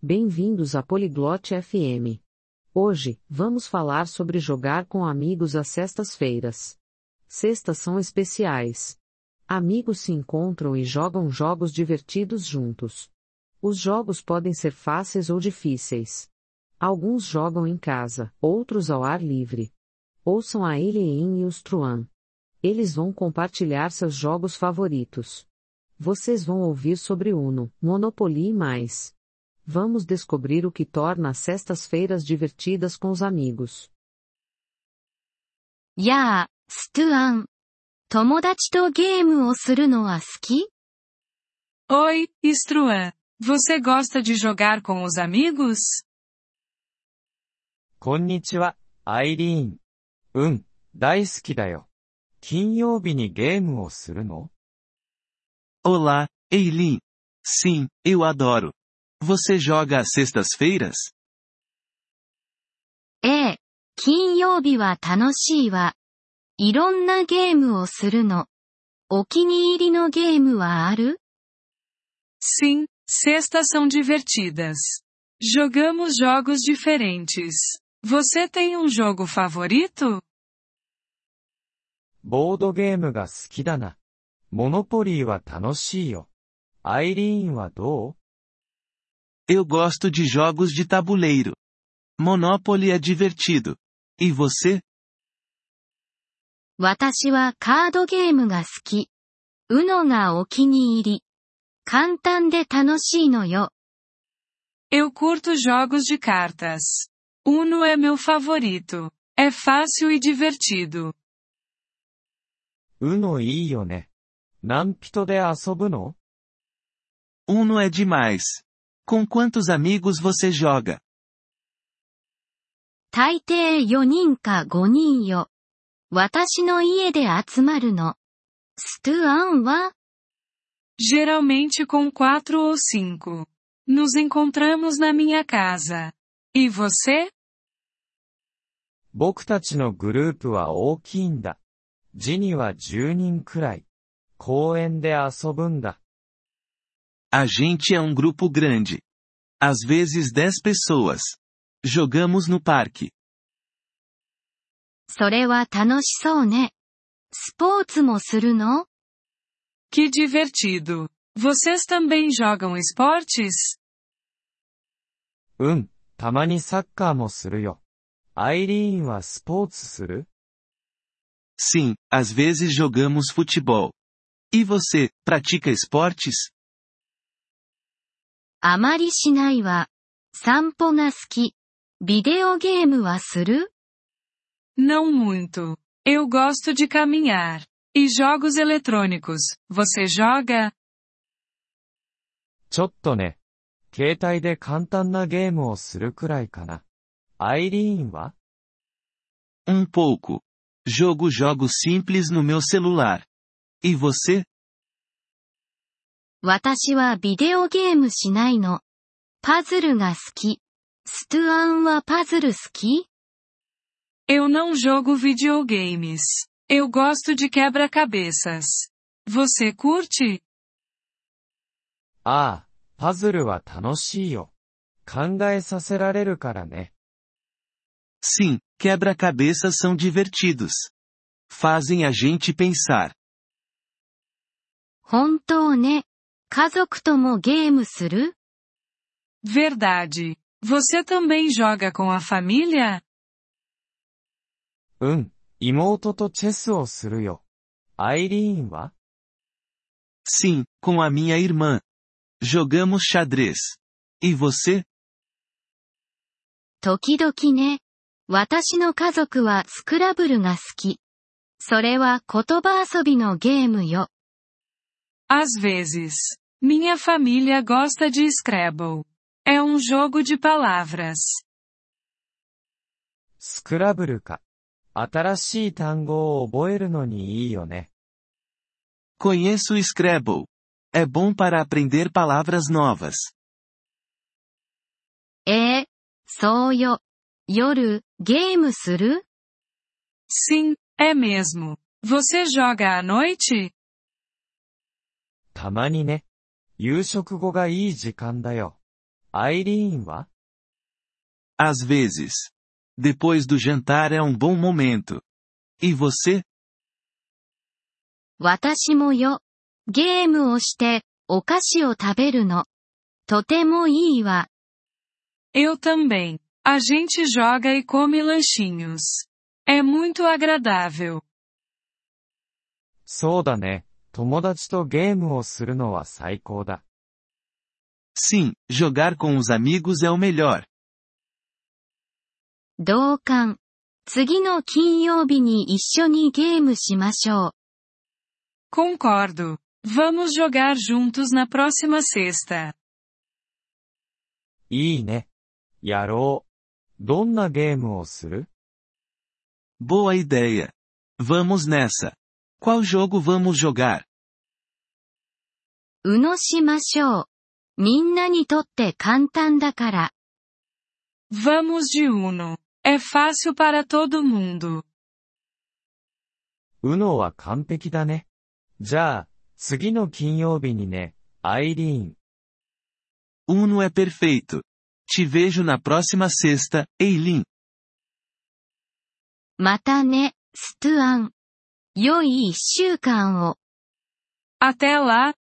Bem-vindos à Poliglote FM. Hoje, vamos falar sobre jogar com amigos às sextas-feiras. Sextas são especiais. Amigos se encontram e jogam jogos divertidos juntos. Os jogos podem ser fáceis ou difíceis. Alguns jogam em casa, outros ao ar livre. Ouçam a Eileen e os Truan. Eles vão compartilhar seus jogos favoritos. Vocês vão ouvir sobre Uno, Monopoly e mais. Vamos descobrir o que torna as sextas-feiras divertidas com os amigos. やあ、ストゥアン。友達とゲームをするのは好き Oi, Struan. Você gosta de jogar com os amigos? こんにちは、アイリーン。うん、大好きだよ。金曜日にゲームをするの Olá, Eileen. Sim, eu adoro. Você joga às sextas-feiras? ええ、金曜日は楽しいわ。いろんなゲームをするの。お気に入りのゲームはある Sim, sextas são divertidas. Jogamos jogos diferentes. Você tem um jogo favorito? ボードゲームが好きだな。モノポリーは楽しいよ。アイリーンはどう Eu gosto de jogos de tabuleiro. Monopoly é divertido. E você? 私はカードゲームが好き。うのがお気に入り。簡単で楽しいのよ。 Eu curto jogos de cartas. Uno é meu favorito. É fácil e divertido. うのいいよね。何人で遊ぶの Uno é demais. Com quantos amigos você joga? 大抵4人か5人よ。私の家で集まるの。ストゥアンは Geralmente com quatro ou cinco. Nos encontramos na minha casa. E você? 僕たちのグループは大きいんだ。ジニは10人くらい。公園で遊ぶんだ。 A gente é um grupo grande. Às vezes 10 pessoas. Jogamos no parque. それは楽しそうね。スポーツもするの Que divertido. Vocês também jogam esportes? うん、たまにサッカーもするよ。アイリーンはスポーツする Sim, às vezes jogamos futebol. E você, pratica esportes? あまりしないわ。散歩が好き。ビデオゲームはする Não muito. Eu gosto de caminhar. E jogos eletrônicos. Você joga? ちょっとね。携帯で簡単なゲームをするくらいかな。アイリーンは Um pouco. Jogo jogos simples no meu celular. E você? 私はビデオゲームしないの。パズルが好き。ストゥアンはパズル好き Eu não jogo videogames. Eu gosto de quebra-cabeças. Você curte? ああ、パズルは楽しいよ。考えさせられるからね。 Sim, quebra-cabeças são divertidos. Fazem a gente pensar. 本当ね。 家族ともゲームする Verdade. Você também joga com a família? うん、妹とチェスをするよ。アイリーンは Sim, com a minha irmã. Jogamos xadrez. E você? 時々ね。私の家族はスクラブルが好き。それは言葉遊びのゲームよ。Às vezes. Minha família gosta de Scrabble. É um jogo de palavras. スクラブルか。新しい単語を覚えるのにいいよね。 Conheço o Scrabble. É bom para aprender palavras novas. ええそうよ。夜、ゲームする Sim, é mesmo. Você joga à noite? たまにね。夕食後がいい時間だよ。 アイリーンは Às vezes. Depois do jantar é um bom momento. E você? 私もよ。ゲームをして、お菓子を食べるの。とてもいいわ。 Eu também. A gente joga e come lanchinhos. É muito agradável. そうだね。 友達とゲームをするのは最高だ。 Sim, jogar com os amigos é o melhor. 同感。次の金曜日に一緒にゲームしましょう。 Concordo. Vamos jogar juntos na próxima sexta. いいね。やろう。どんなゲームをする Boa ideia. Vamos nessa. Qual jogo vamos jogar? うのしましょう。みんなにとって簡単だから。Vamos de Uno. É fácil para todo mundo. うのは完璧だね。じゃあ、次の金曜日にね、アイリーン。Uno é perfeito. Te vejo na próxima sexta, Eileen. またね、ストゥアン。良い一週間を。Até lá,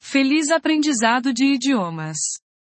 feliz aprendizado de idiomas!